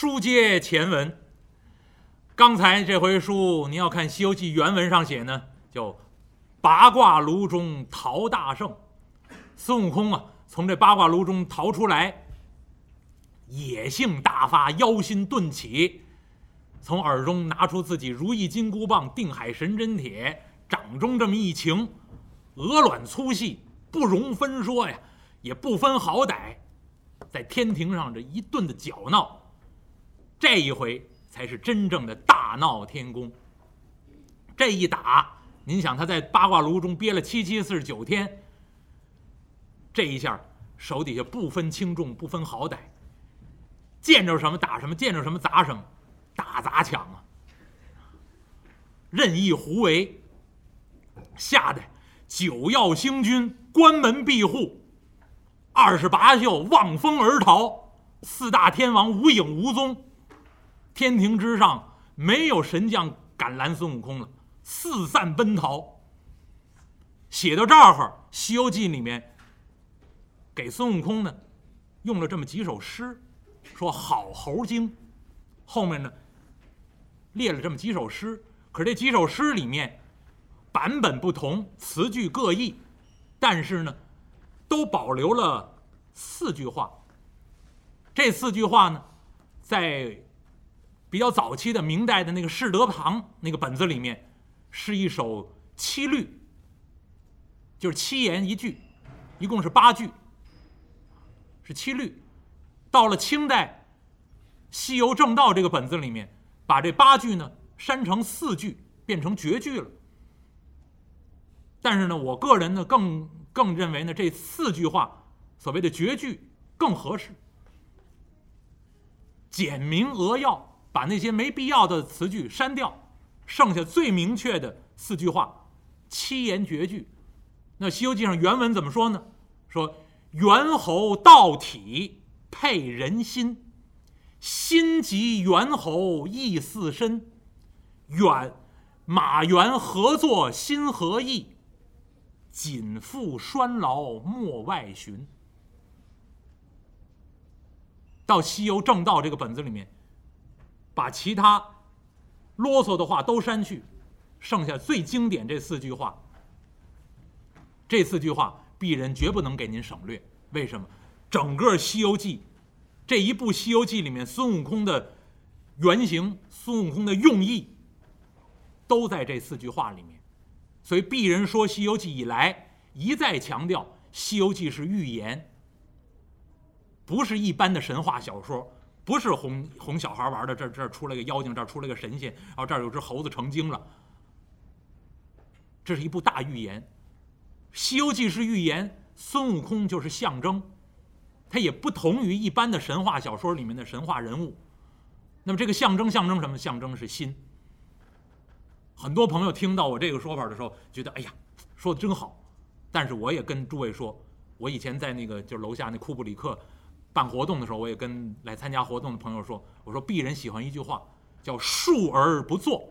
书接前文，刚才这回书您要看《西游记》原文上写呢，叫“八卦炉中逃大圣”。孙悟空啊，从这八卦炉中逃出来，野性大发，妖心顿起，从耳中拿出自己如意金箍棒、定海神针铁，掌中这么一擎，鹅卵粗细不容分说呀，也不分好歹，在天庭上这一顿的搅闹。这一回才是真正的大闹天宫。这一打，您想他在八卦炉中憋了七七四十九天，这一下手底下不分轻重，不分好歹，见着什么打什么，见着什么砸什么，打砸抢啊，任意胡为，吓得九曜星君关门闭户，二十八宿望风而逃，四大天王无影无踪。天庭之上没有神将敢拦孙悟空了，四散奔逃。写到这儿，《西游记》里面给孙悟空呢用了这么几首诗，说“好猴精”，后面呢列了这么几首诗。可是这几首诗里面版本不同，词句各异，但是呢都保留了四句话。这四句话呢，在比较早期的明代的那个释德堂那个本子里面，是一首七律，就是七言一句，一共是八句，是七律。到了清代《西游正道》这个本子里面，把这八句呢删成四句，变成绝句了。但是呢，我个人呢更更认为呢，这四句话所谓的绝句更合适，简明扼要。把那些没必要的词句删掉，剩下最明确的四句话，七言绝句。那《西游记》上原文怎么说呢？说猿猴道体配人心，心即猿猴意似身，远马猿合作心合意，紧缚拴牢莫外寻。到《西游正道》这个本子里面。把其他啰嗦的话都删去，剩下最经典这四句话。这四句话，鄙人绝不能给您省略。为什么？整个《西游记》这一部《西游记》里面，孙悟空的原型、孙悟空的用意，都在这四句话里面。所以，鄙人说《西游记》以来，一再强调，《西游记》是寓言，不是一般的神话小说。不是哄哄小孩玩的，这这出来个妖精，这出来个神仙，然后这儿有只猴子成精了。这是一部大预言，《西游记》是预言，孙悟空就是象征，它也不同于一般的神话小说里面的神话人物。那么这个象征象征什么？象征是心。很多朋友听到我这个说法的时候，觉得哎呀，说的真好。但是我也跟诸位说，我以前在那个就是楼下那库布里克。办活动的时候，我也跟来参加活动的朋友说：“我说鄙人喜欢一句话，叫‘述而不作’。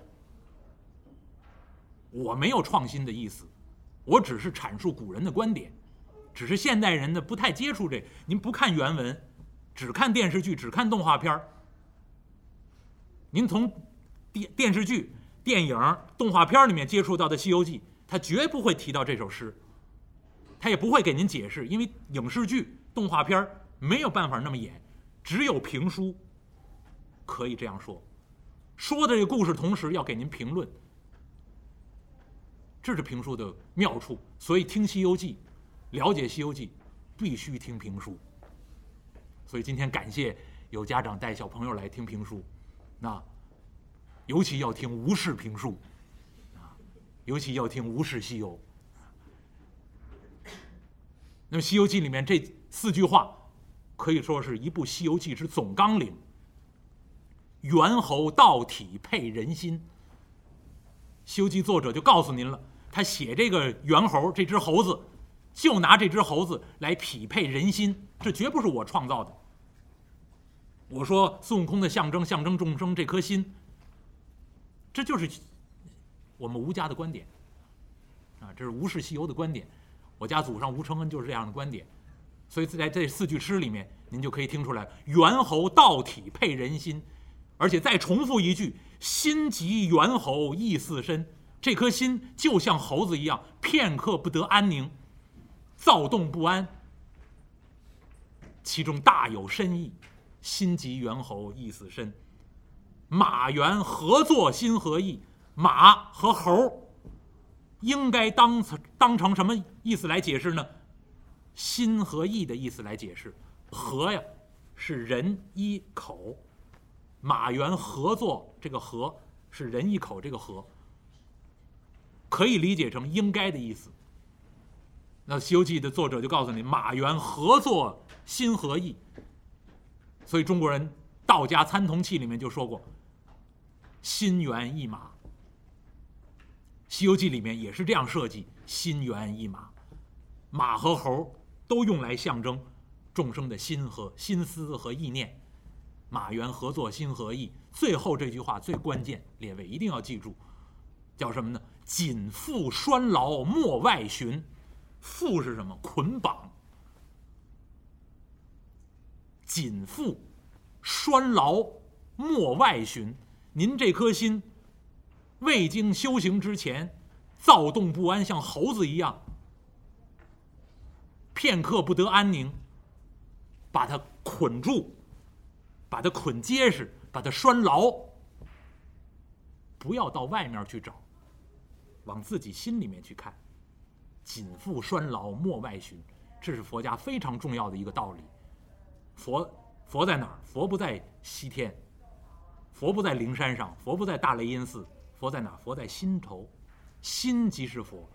我没有创新的意思，我只是阐述古人的观点。只是现代人呢不太接触这，您不看原文，只看电视剧，只看动画片儿。您从电电视剧、电影、动画片里面接触到的《西游记》，他绝不会提到这首诗，他也不会给您解释，因为影视剧、动画片儿。”没有办法那么演，只有评书可以这样说。说的这个故事，同时要给您评论，这是评书的妙处。所以听《西游记》，了解《西游记》，必须听评书。所以今天感谢有家长带小朋友来听评书，那尤其要听吴氏评书，尤其要听吴氏西游。那么《西游记》里面这四句话。可以说是一部《西游记》之总纲领。猿猴道体配人心，《西游记》作者就告诉您了，他写这个猿猴这只猴子，就拿这只猴子来匹配人心，这绝不是我创造的。我说孙悟空的象征，象征众生这颗心，这就是我们吴家的观点。啊，这是吴氏西游的观点，我家祖上吴承恩就是这样的观点。所以在这四句诗里面，您就可以听出来，猿猴道体配人心，而且再重复一句：“心即猿猴意似深。”这颗心就像猴子一样，片刻不得安宁，躁动不安。其中大有深意，“心即猿猴意似深。”马猿合作心合意，马和猴应该当当成什么意思来解释呢？心和意的意思来解释，合呀是人一口，马猿合作这个合是人一口这个合，可以理解成应该的意思。那《西游记》的作者就告诉你，马猿合作心和意，所以中国人道家参同契里面就说过，心猿意马。《西游记》里面也是这样设计，心猿意马，马和猴。都用来象征众生的心和心思和意念，马原合作心合意。最后这句话最关键，列位一定要记住，叫什么呢？紧缚拴牢莫外寻。缚是什么？捆绑。紧缚拴牢莫外寻。您这颗心未经修行之前，躁动不安，像猴子一样。片刻不得安宁，把它捆住，把它捆结实，把它拴牢。不要到外面去找，往自己心里面去看。紧缚拴牢莫外寻，这是佛家非常重要的一个道理。佛佛在哪儿？佛不在西天，佛不在灵山上，佛不在大雷音寺，佛在哪？佛在心头，心即是佛。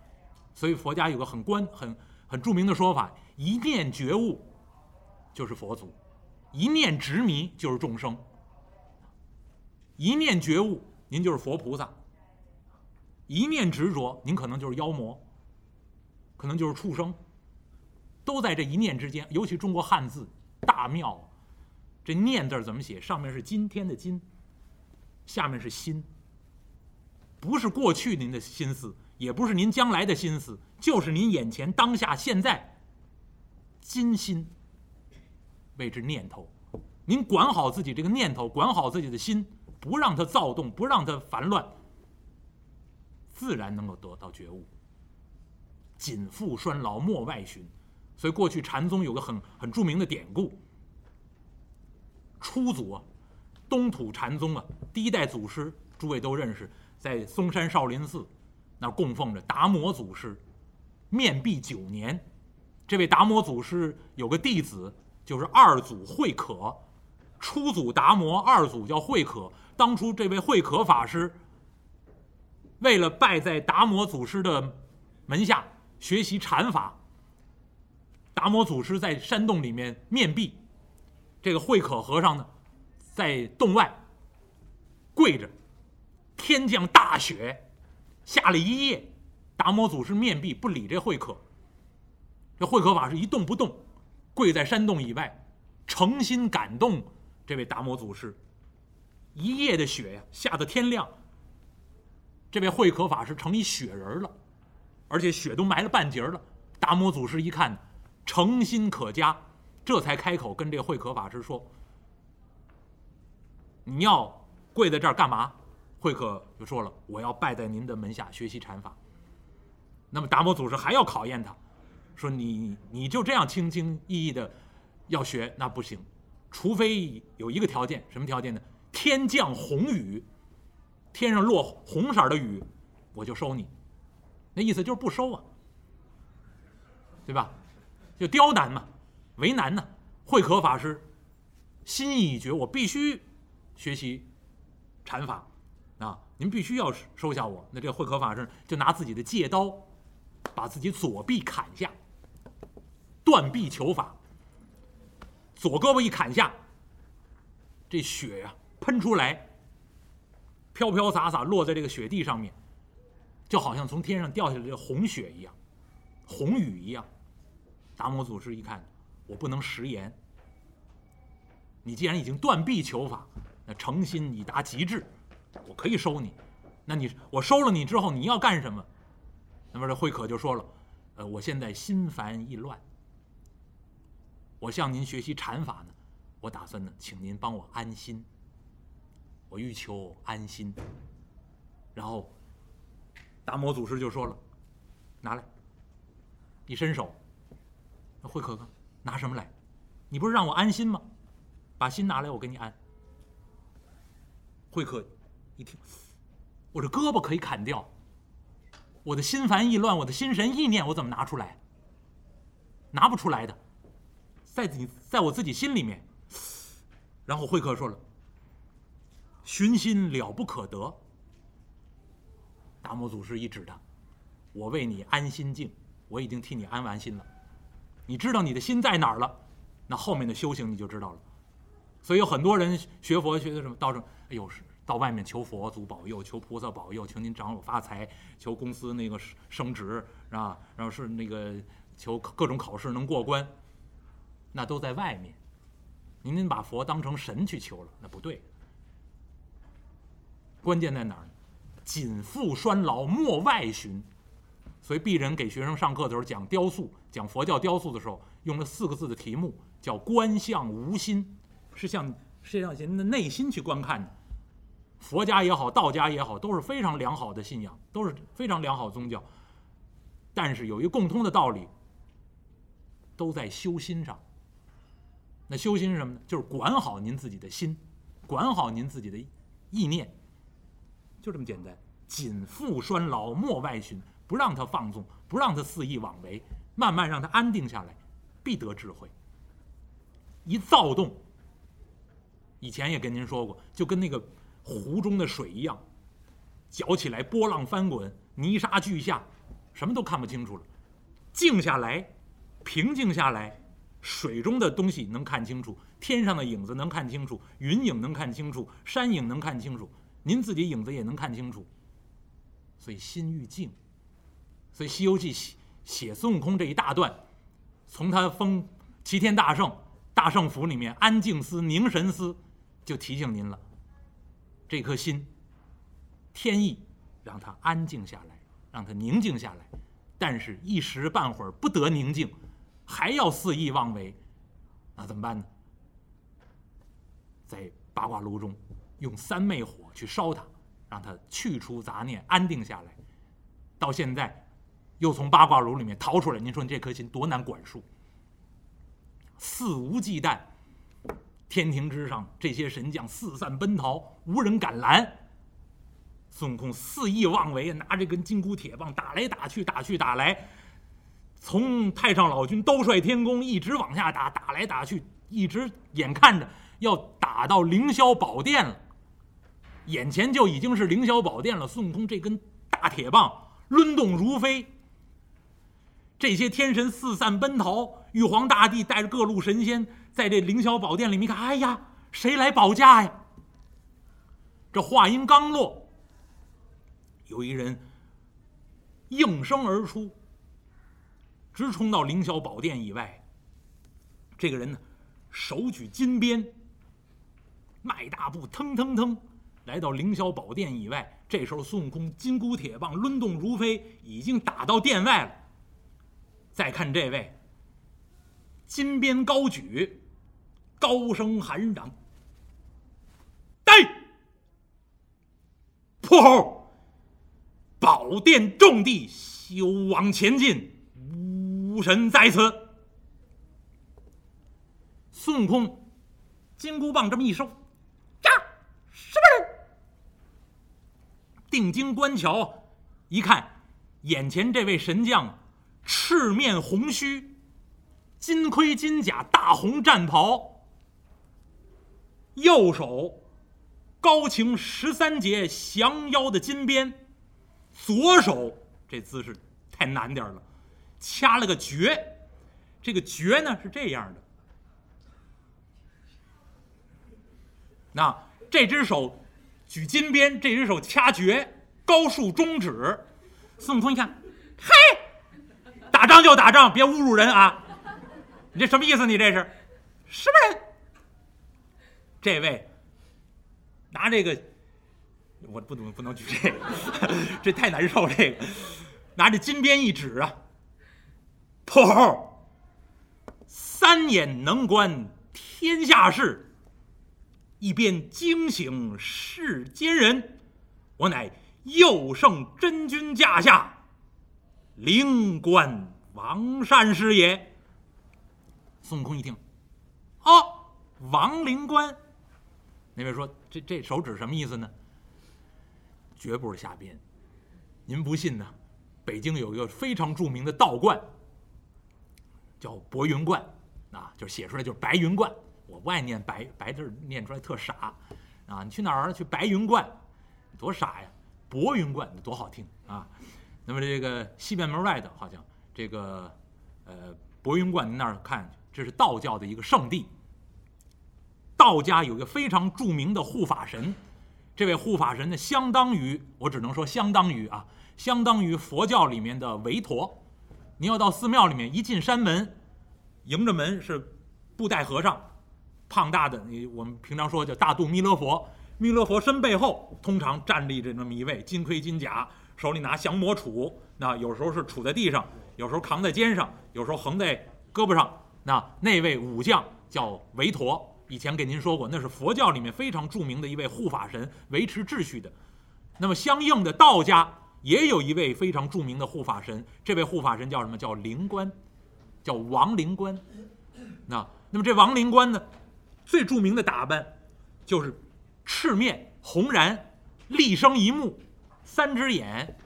所以佛家有个很关很。很著名的说法：一念觉悟，就是佛祖；一念执迷，就是众生。一念觉悟，您就是佛菩萨；一念执着，您可能就是妖魔，可能就是畜生，都在这一念之间。尤其中国汉字大妙，这“念”字怎么写？上面是今天的“今”，下面是“心”，不是过去您的心思。也不是您将来的心思，就是您眼前当下现在，今心为之念头。您管好自己这个念头，管好自己的心，不让它躁动，不让它烦乱，自然能够得到觉悟。紧缚拴牢莫外寻，所以过去禅宗有个很很著名的典故。初祖啊，东土禅宗啊，第一代祖师，诸位都认识，在嵩山少林寺。那供奉着达摩祖师，面壁九年。这位达摩祖师有个弟子，就是二祖慧可。初祖达摩，二祖叫慧可。当初这位慧可法师，为了拜在达摩祖师的门下学习禅法，达摩祖师在山洞里面面壁，这个慧可和尚呢，在洞外跪着，天降大雪。下了一夜，达摩祖师面壁不理这慧可。这慧可法师一动不动，跪在山洞以外，诚心感动这位达摩祖师。一夜的雪呀，下到天亮，这位慧可法师成一雪人了，而且雪都埋了半截了。达摩祖师一看，诚心可嘉，这才开口跟这慧可法师说：“你要跪在这儿干嘛？”慧可就说了：“我要拜在您的门下学习禅法。”那么达摩祖师还要考验他，说：“你你就这样轻轻易易的要学，那不行，除非有一个条件，什么条件呢？天降红雨，天上落红色的雨，我就收你。那意思就是不收啊，对吧？就刁难嘛，为难呢。慧可法师心意已决，我必须学习禅法。”啊！您必须要收下我。那这个慧可法师就拿自己的戒刀，把自己左臂砍下，断臂求法。左胳膊一砍下，这血呀喷出来，飘飘洒洒落在这个雪地上面，就好像从天上掉下来的红雪一样，红雨一样。达摩祖师一看，我不能食言。你既然已经断臂求法，那诚心已达极致。我可以收你，那你我收了你之后，你要干什么？那么这慧可就说了，呃，我现在心烦意乱，我向您学习禅法呢，我打算呢，请您帮我安心。我欲求安心。然后，达摩祖师就说了：“拿来。”一伸手，慧可可拿什么来？你不是让我安心吗？把心拿来，我给你安。慧可一听，我这胳膊可以砍掉，我的心烦意乱，我的心神意念，我怎么拿出来？拿不出来的。在你，在我自己心里面。然后慧可说了：“寻心了不可得。”达摩祖师一指他：“我为你安心静，我已经替你安完心了。你知道你的心在哪儿了，那后面的修行你就知道了。所以有很多人学佛学的什么道成，哎呦是到外面求佛祖保佑，求菩萨保佑，求您长我发财，求公司那个升职是吧？然后是那个求各种考试能过关。”那都在外面，您您把佛当成神去求了，那不对。关键在哪儿呢？谨复衰老，莫外寻。所以鄙人给学生上课的时候讲雕塑，讲佛教雕塑的时候，用了四个字的题目，叫“观相无心”，是向世界上人的内心去观看的。佛家也好，道家也好，都是非常良好的信仰，都是非常良好宗教。但是有一个共通的道理，都在修心上。那修心是什么呢？就是管好您自己的心，管好您自己的意念，就这么简单。谨复拴牢，莫外寻，不让他放纵，不让他肆意妄为，慢慢让他安定下来，必得智慧。一躁动，以前也跟您说过，就跟那个湖中的水一样，搅起来波浪翻滚，泥沙俱下，什么都看不清楚了。静下来，平静下来。水中的东西能看清楚，天上的影子能看清楚，云影能看清楚，山影能看清楚，您自己影子也能看清楚。所以心欲静，所以《西游记》写写孙悟空这一大段，从他封齐天大圣大圣府里面安静思、凝神思，就提醒您了，这颗心，天意让它安静下来，让它宁静下来，但是一时半会儿不得宁静。还要肆意妄为，那怎么办呢？在八卦炉中用三昧火去烧它，让它去除杂念，安定下来。到现在又从八卦炉里面逃出来，您说你这颗心多难管束？肆无忌惮，天庭之上这些神将四散奔逃，无人敢拦。孙悟空肆意妄为，拿着根金箍铁棒打来打去，打去打来。从太上老君兜率天宫一直往下打，打来打去，一直眼看着要打到凌霄宝殿了，眼前就已经是凌霄宝殿了。孙悟空这根大铁棒抡动如飞，这些天神四散奔逃，玉皇大帝带着各路神仙在这凌霄宝殿里面看，哎呀，谁来保驾呀？这话音刚落，有一人应声而出。直冲到凌霄宝殿以外。这个人呢，手举金鞭，迈大步，腾腾腾，来到凌霄宝殿以外。这时候，孙悟空金箍铁棒抡动如飞，已经打到殿外了。再看这位，金鞭高举，高声喊嚷：“呆！破猴，宝殿重地，休往前进。”无神在此。孙悟空金箍棒这么一收，呀，什么人？定睛观瞧，一看，眼前这位神将，赤面红须，金盔金甲，大红战袍，右手高擎十三节降妖的金鞭，左手这姿势太难点了。掐了个诀，这个诀呢是这样的。那这只手举金鞭，这只手掐诀，高竖中指。孙悟空一看，嘿，打仗就打仗，别侮辱人啊！你这什么意思？你这是什么人？这位拿这个，我不能不能举这个，这太难受。这个拿着金鞭一指啊。破后，三眼能观天下事，一边惊醒世间人。我乃右圣真君驾下灵官王善师也。孙悟空一听，哦，王灵官。那位说：“这这手指什么意思呢？”绝不是瞎编。您不信呢？北京有一个非常著名的道观，叫白云观，啊，就写出来就是白云观。我不爱念白白字，念出来特傻，啊，你去哪儿去白云观，多傻呀！博云观多好听啊！那么这个西便门外的，好像这个呃博云观那儿看，这是道教的一个圣地。道家有一个非常著名的护法神，这位护法神呢，相当于我只能说相当于啊，相当于佛教里面的韦陀。你要到寺庙里面，一进山门，迎着门是布袋和尚，胖大的，你我们平常说叫大肚弥勒佛。弥勒佛身背后通常站立着那么一位金盔金甲，手里拿降魔杵，那有时候是杵在地上，有时候扛在肩上，有时候横在胳膊上。那那位武将叫韦陀。以前给您说过，那是佛教里面非常著名的一位护法神，维持秩序的。那么相应的，道家也有一位非常著名的护法神，这位护法神叫什么？叫灵官，叫王灵官。那那么这王灵官呢，最著名的打扮就是赤面红髯，立生一目，三只眼。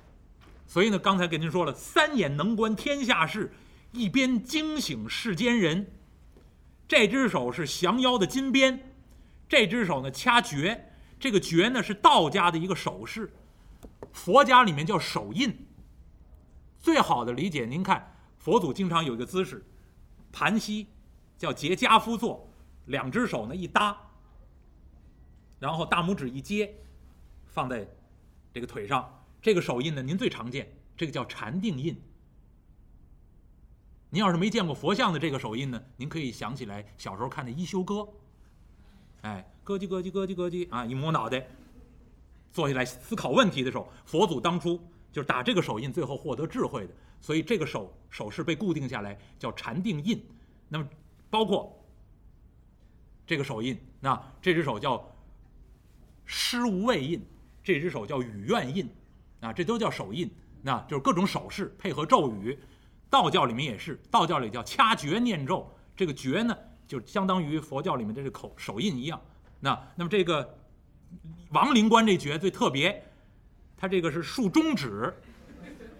所以呢，刚才跟您说了，三眼能观天下事，一边惊醒世间人。这只手是降妖的金鞭，这只手呢掐诀，这个诀呢是道家的一个手势，佛家里面叫手印。最好的理解，您看佛祖经常有一个姿势，盘膝，叫结跏趺坐，两只手呢一搭，然后大拇指一接，放在这个腿上，这个手印呢您最常见，这个叫禅定印。您要是没见过佛像的这个手印呢，您可以想起来小时候看的一休哥，哎，咯叽咯叽咯叽咯叽啊，一摸脑袋，坐下来思考问题的时候，佛祖当初就是打这个手印，最后获得智慧的，所以这个手手势被固定下来叫禅定印。那么包括这个手印，那这只手叫施无畏印，这只手叫语愿印，啊，这都叫手印，那就是各种手势配合咒语。道教里面也是，道教里叫掐诀念咒，这个诀呢，就相当于佛教里面的这口手印一样。那那么这个王灵官这诀最特别，他这个是竖中指，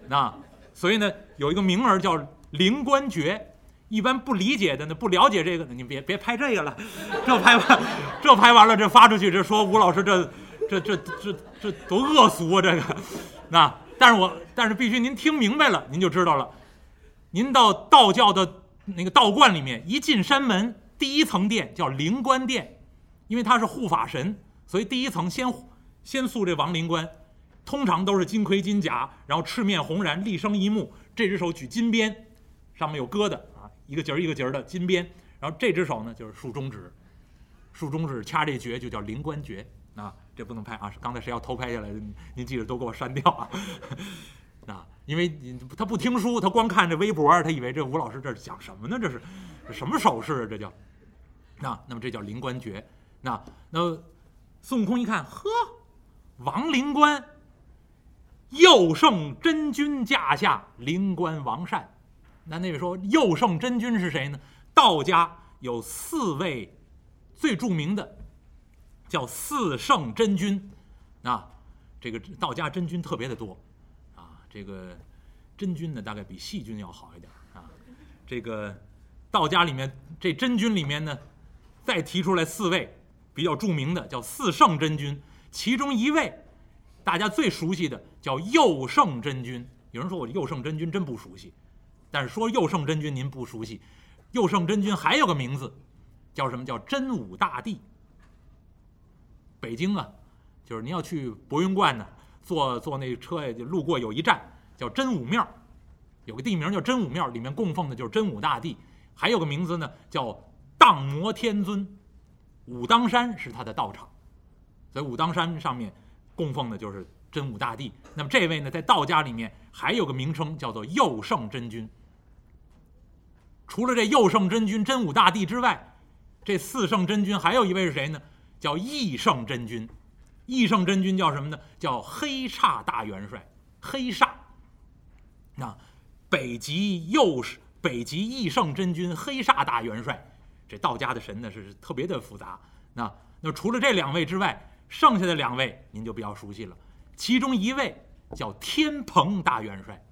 那所以呢有一个名儿叫灵官诀。一般不理解的呢，不了解这个的，你别别拍这个了，这拍完，这拍完了，这发出去，这说吴老师这这这这这多恶俗啊！这个，那但是我但是必须您听明白了，您就知道了。您到道教的那个道观里面，一进山门，第一层殿叫灵官殿，因为他是护法神，所以第一层先先塑这王灵官，通常都是金盔金甲，然后赤面红髯，立生一目，这只手举金鞭，上面有疙瘩啊，一个节儿一个节儿的金鞭，然后这只手呢就是竖中指，竖中指掐这诀就叫灵官诀啊，这不能拍啊，刚才谁要偷拍下来的，您记着都给我删掉啊。啊，因为你他不听书，他光看这微博，他以为这吴老师这是讲什么呢？这是，这什么手势啊？这叫，那那么这叫灵官诀。那那孙悟空一看，呵，王灵官，右圣真君驾下灵官王善。那那位说右圣真君是谁呢？道家有四位最著名的，叫四圣真君。啊，这个道家真君特别的多。啊这个真君呢，大概比细菌要好一点啊。这个道家里面这真君里面呢，再提出来四位比较著名的，叫四圣真君。其中一位大家最熟悉的叫佑圣真君。有人说我佑圣真君真不熟悉，但是说佑圣真君您不熟悉，佑圣真君还有个名字叫什么？叫真武大帝。北京啊，就是您要去博云观呢。坐坐那车呀，路过有一站叫真武庙，有个地名叫真武庙，里面供奉的就是真武大帝，还有个名字呢叫荡魔天尊，武当山是他的道场，所以武当山上面供奉的就是真武大帝。那么这位呢，在道家里面还有个名称叫做佑圣真君。除了这佑圣真君真武大帝之外，这四圣真君还有一位是谁呢？叫义圣真君。义圣真君叫什么呢？叫黑煞大元帅。黑煞。那北极又是北极义圣真君，黑煞大元帅。这道家的神呢是特别的复杂。那那除了这两位之外，剩下的两位您就比较熟悉了。其中一位叫天蓬大元帅，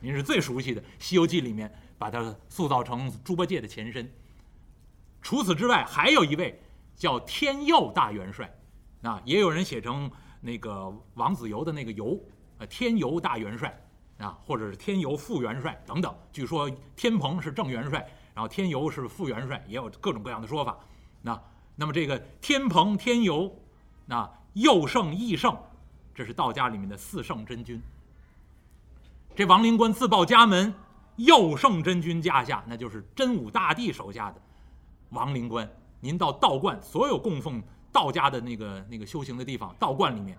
您是最熟悉的《西游记》里面把他塑造成猪八戒的前身。除此之外，还有一位叫天佑大元帅，啊也有人写成那个王子猷的那个猷，呃，天佑大元帅啊，或者是天佑副元帅等等。据说天蓬是正元帅，然后天佑是副元帅，也有各种各样的说法。那那么这个天蓬、天佑，那佑圣、义圣，这是道家里面的四圣真君。这王灵官自报家门，佑圣真君驾下，那就是真武大帝手下的王灵官。您到道观，所有供奉道家的那个那个修行的地方，道观里面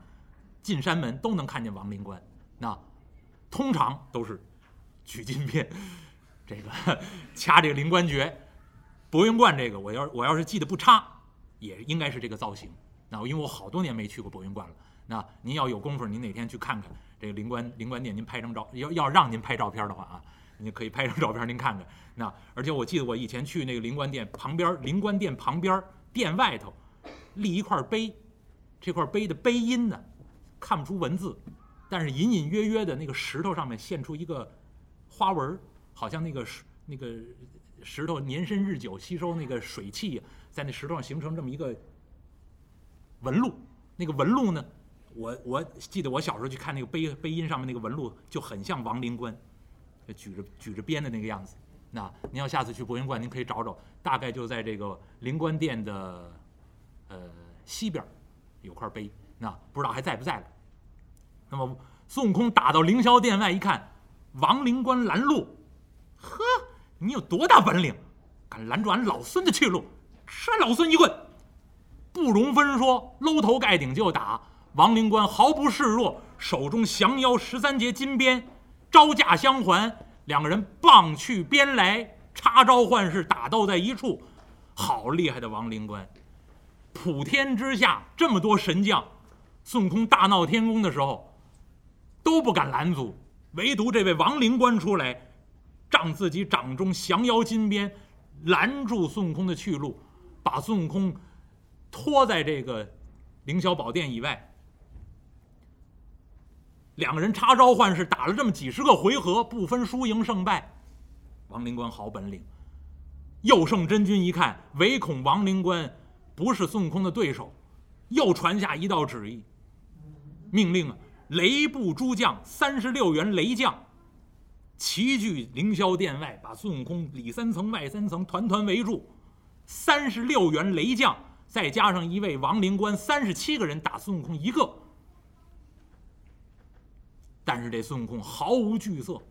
进山门都能看见王灵官。那通常都是 取金鞭，这个 掐这个灵官诀。博云观这个，我要我要是记得不差，也应该是这个造型。那因为我好多年没去过博云观了。那您要有功夫，您哪天去看看这个灵官灵官殿，您拍张照。要要让您拍照片的话啊，您可以拍张照片，您看看。那而且我记得我以前去那个灵官殿旁边，灵官殿旁边殿外头立一块碑，这块碑的碑音呢看不出文字，但是隐隐约约的那个石头上面现出一个花纹，好像那个那个。石头年深日久，吸收那个水汽，在那石头上形成这么一个纹路。那个纹路呢，我我记得我小时候去看那个碑碑音上面那个纹路，就很像王灵官，举着举着鞭的那个样子。那您要下次去博云观，您可以找找，大概就在这个灵官殿的呃西边有块碑。那不知道还在不在了。那么孙悟空打到凌霄殿外一看，王灵官拦路，呵。你有多大本领，敢拦住俺老孙的去路？扇老孙一棍！不容分说，搂头盖顶就打。王灵官毫不示弱，手中降妖十三节金鞭招架相还，两个人棒去鞭来，插招换式，打斗在一处。好厉害的王灵官！普天之下这么多神将，孙悟空大闹天宫的时候都不敢拦阻，唯独这位王灵官出来。仗自己掌中降妖金鞭，拦住孙悟空的去路，把孙悟空拖在这个凌霄宝殿以外。两个人插招换式，打了这么几十个回合，不分输赢胜败。王灵官好本领。右圣真君一看，唯恐王灵官不是孙悟空的对手，又传下一道旨意，命令啊，雷部诸将三十六员雷将。齐聚凌霄殿外，把孙悟空里三层外三层团团围住。三十六员雷将，再加上一位王灵官，三十七个人打孙悟空一个。但是这孙悟空毫无惧色，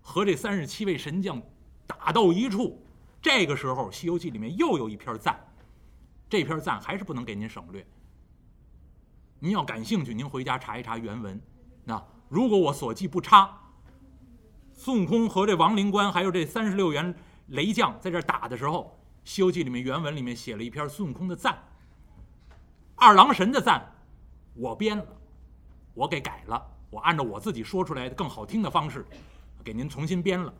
和这三十七位神将打斗一处。这个时候，《西游记》里面又有一篇赞，这篇赞还是不能给您省略。您要感兴趣，您回家查一查原文。那如果我所记不差。孙悟空和这王灵官，还有这三十六员雷将在这打的时候，《西游记》里面原文里面写了一篇孙悟空的赞。二郎神的赞，我编了，我给改了，我按照我自己说出来的更好听的方式，给您重新编了。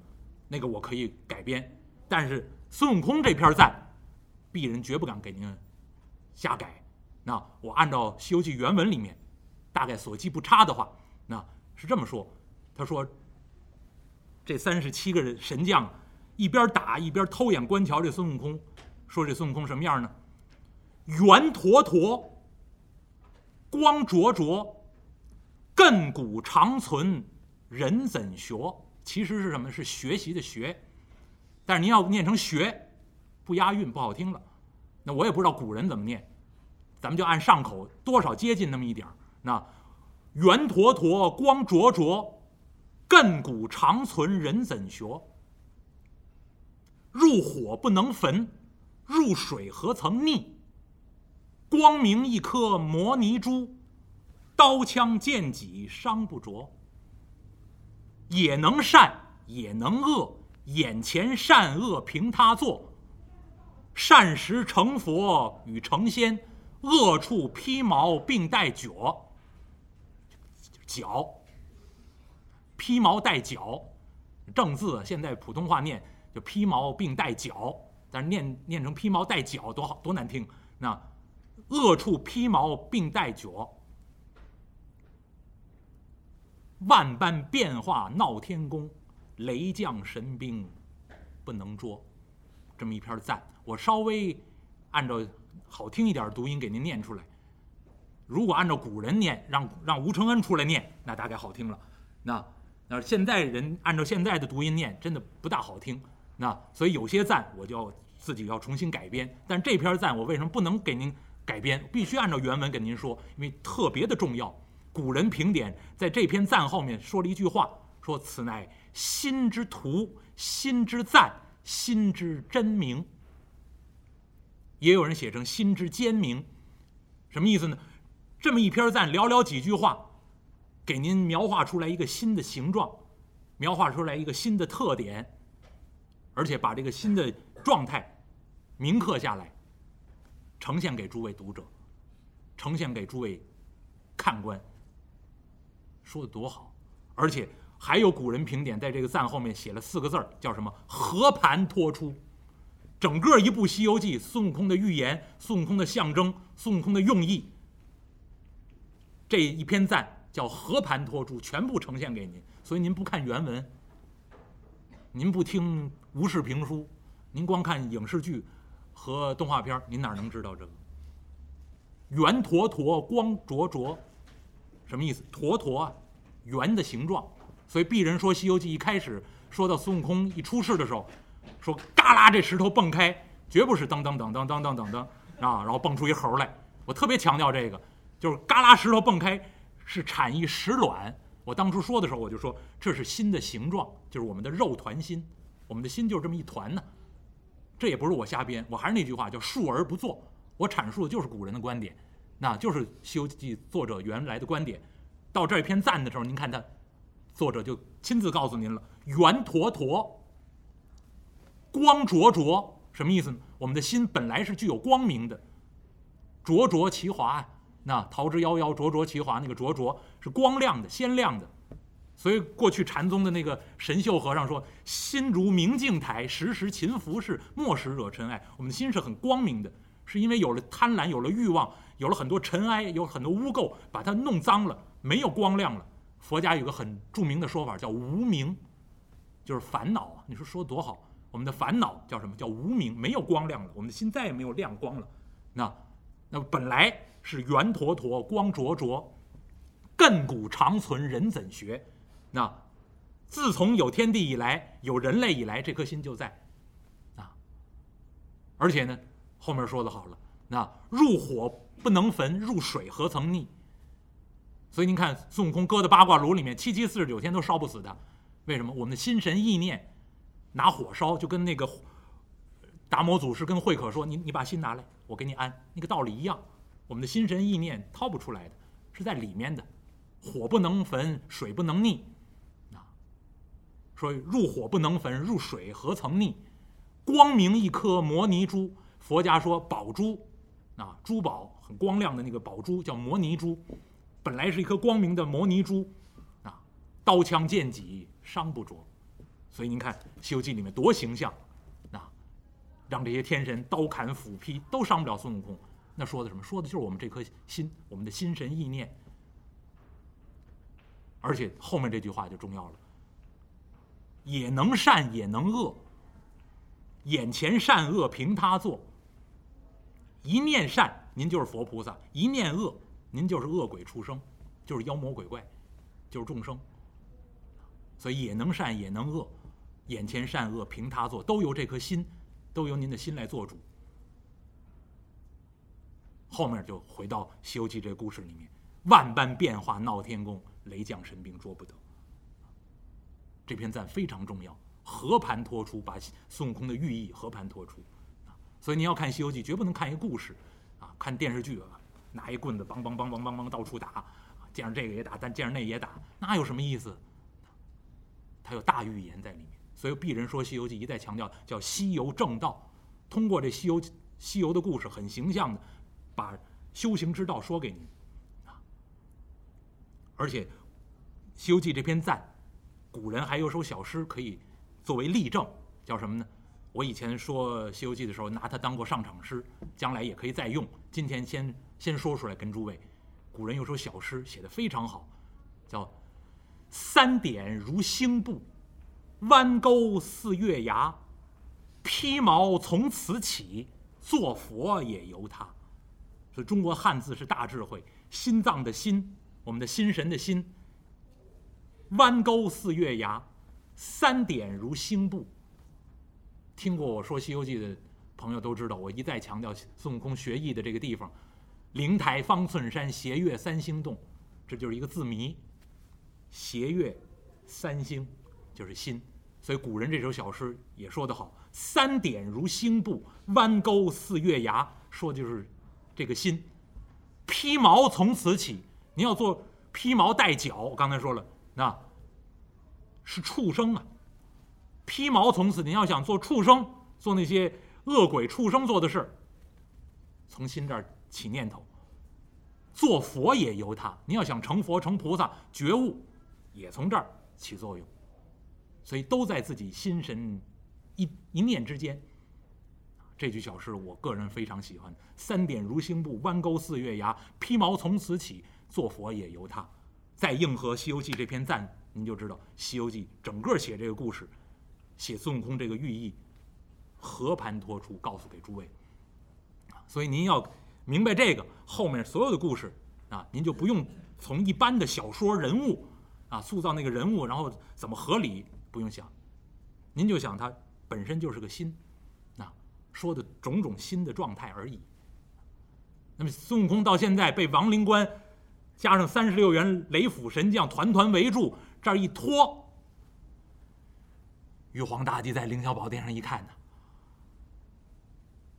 那个我可以改编，但是孙悟空这篇赞，鄙人绝不敢给您瞎改。那我按照《西游记》原文里面，大概所记不差的话，那是这么说。他说。这三十七个人神将，一边打一边偷眼观瞧这孙悟空，说这孙悟空什么样呢？圆坨坨，光灼灼，亘古长存，人怎学？其实是什么？是学习的学，但是您要念成学，不押韵，不好听了。那我也不知道古人怎么念，咱们就按上口多少接近那么一点儿。那圆坨坨，光灼灼。亘古长存，人怎学？入火不能焚，入水何曾溺？光明一颗摩尼珠，刀枪剑戟伤不着。也能善，也能恶，眼前善恶凭他做，善时成佛与成仙，恶处披毛并带角。角，披毛带角，正字现在普通话念就披毛并带角，但是念念成披毛带角多好多难听。那恶处披毛并带角，万般变化闹天宫，雷将神兵不能捉。这么一篇赞，我稍微按照好听一点读音给您念出来。如果按照古人念，让让吴承恩出来念，那大概好听了。那那现在人按照现在的读音念，真的不大好听。那所以有些赞我就要自己要重新改编。但这篇赞我为什么不能给您改编？必须按照原文跟您说，因为特别的重要。古人评点在这篇赞后面说了一句话，说此乃心之图，心之赞，心之真名。也有人写成心之坚明，什么意思呢？这么一篇赞，寥寥几句话，给您描画出来一个新的形状，描画出来一个新的特点，而且把这个新的状态铭刻下来，呈现给诸位读者，呈现给诸位看官。说的多好，而且还有古人评点，在这个赞后面写了四个字儿，叫什么？和盘托出。整个一部《西游记》，孙悟空的预言，孙悟空的象征，孙悟空的用意。这一篇赞叫和盘托出，全部呈现给您。所以您不看原文，您不听吴氏评书，您光看影视剧和动画片，您哪能知道这个？圆坨坨，光灼灼，什么意思？坨坨啊，圆的形状。所以鄙人说《西游记》一开始说到孙悟空一出世的时候，说嘎啦这石头蹦开，绝不是噔噔噔噔噔噔噔噔啊，然后蹦出一猴来。我特别强调这个。就是嘎啦石头蹦开，是产一石卵。我当初说的时候，我就说这是心的形状，就是我们的肉团心。我们的心就是这么一团呢。这也不是我瞎编，我还是那句话，叫述而不作。我阐述的就是古人的观点，那就是《西游记》作者原来的观点。到这篇赞的时候，您看他，作者就亲自告诉您了：圆坨坨，光灼灼，什么意思呢？我们的心本来是具有光明的，灼灼其华。那桃之夭夭，灼灼其华，那个灼灼是光亮的、鲜亮的，所以过去禅宗的那个神秀和尚说：“心如明镜台，时时勤拂拭，莫使惹尘埃。”我们的心是很光明的，是因为有了贪婪、有了欲望、有了很多尘埃、有很多污垢，把它弄脏了，没有光亮了。佛家有个很著名的说法，叫无明，就是烦恼啊。你说说多好，我们的烦恼叫什么？叫无明，没有光亮了，我们的心再也没有亮光了。那，那本来。是圆坨坨，光灼灼，亘古长存，人怎学？那自从有天地以来，有人类以来，这颗心就在啊。而且呢，后面说的好了，那入火不能焚，入水何曾溺？所以您看，孙悟空搁在八卦炉里面，七七四十九天都烧不死他。为什么？我们的心神意念拿火烧，就跟那个达摩祖师跟慧可说：“你你把心拿来，我给你安。”那个道理一样。我们的心神意念掏不出来的，是在里面的，火不能焚，水不能溺，啊，说入火不能焚，入水何曾溺？光明一颗摩尼珠，佛家说宝珠，啊，珠宝很光亮的那个宝珠叫摩尼珠，本来是一颗光明的摩尼珠，啊，刀枪剑戟伤不着，所以您看《西游记》里面多形象，啊，让这些天神刀砍斧劈都伤不了孙悟空。那说的什么？说的就是我们这颗心，我们的心神意念。而且后面这句话就重要了：也能善，也能恶。眼前善恶凭他做。一念善，您就是佛菩萨；一念恶，您就是恶鬼畜生，就是妖魔鬼怪，就是众生。所以也能善，也能恶。眼前善恶凭他做，都由这颗心，都由您的心来做主。后面就回到《西游记》这故事里面，万般变化闹天宫，雷将神兵捉不得。这篇赞非常重要，和盘托出，把孙悟空的寓意和盘托出。所以你要看《西游记》，绝不能看一个故事，啊，看电视剧啊，拿一棍子梆梆梆梆梆梆到处打，见着这个也打，但见着那也打，那有什么意思？它有大预言在里面。所以鄙人说《西游记》一再强调叫西游正道，通过这西游西游的故事，很形象的把修行之道说给你啊。而且，《西游记》这篇赞，古人还有首小诗可以作为例证，叫什么呢？我以前说《西游记》的时候，拿它当过上场诗，将来也可以再用。今天先先说出来跟诸位，古人有首小诗写的非常好，叫“三点如星布，弯钩似月牙，披毛从此起，做佛也由他。”所以中国汉字是大智慧，心脏的心，我们的心神的心。弯钩似月牙，三点如星布。听过我说《西游记》的朋友都知道，我一再强调孙悟空学艺的这个地方，灵台方寸山，斜月三星洞，这就是一个字谜。斜月三星就是心，所以古人这首小诗也说得好：“三点如星布，弯钩似月牙。”说的就是这个心。披毛从此起，你要做披毛戴角，我刚才说了，那是畜生啊。披毛从此，你要想做畜生，做那些恶鬼畜生做的事，从心这儿起念头。做佛也由他，你要想成佛成菩萨觉悟，也从这儿起作用。所以都在自己心神一一念之间。这句小诗，我个人非常喜欢。三点如星布，弯钩似月牙，披毛从此起，做佛也由他。再应和《西游记》这篇赞，您就知道《西游记》整个写这个故事，写孙悟空这个寓意，和盘托出，告诉给诸位。所以您要明白这个，后面所有的故事啊，您就不用从一般的小说人物啊塑造那个人物，然后怎么合理，不用想，您就想他本身就是个心。啊说的种种新的状态而已。那么孙悟空到现在被王灵官加上三十六员雷府神将团团围住，这儿一拖，玉皇大帝在凌霄宝殿上一看呢，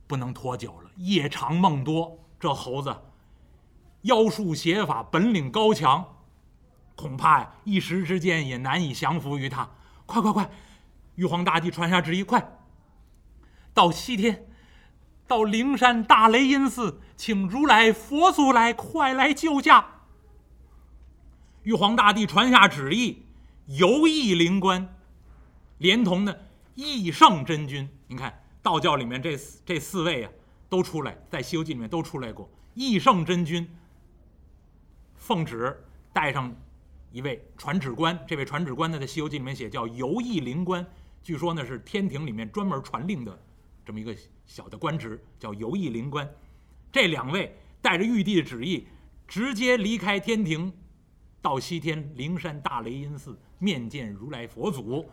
不能拖久了，夜长梦多，这猴子妖术邪法本领高强，恐怕呀一时之间也难以降服于他。快快快！玉皇大帝传下旨意，快！到西天，到灵山大雷音寺，请如来佛祖来，快来救驾。玉皇大帝传下旨意，游艺灵官，连同呢义圣真君。您看道教里面这这四位啊，都出来，在《西游记》里面都出来过。义圣真君奉旨带上一位传旨官，这位传旨官呢，在《西游记》里面写叫游艺灵官，据说呢是天庭里面专门传令的。这么一个小的官职叫游艺灵官，这两位带着玉帝的旨意，直接离开天庭，到西天灵山大雷音寺面见如来佛祖，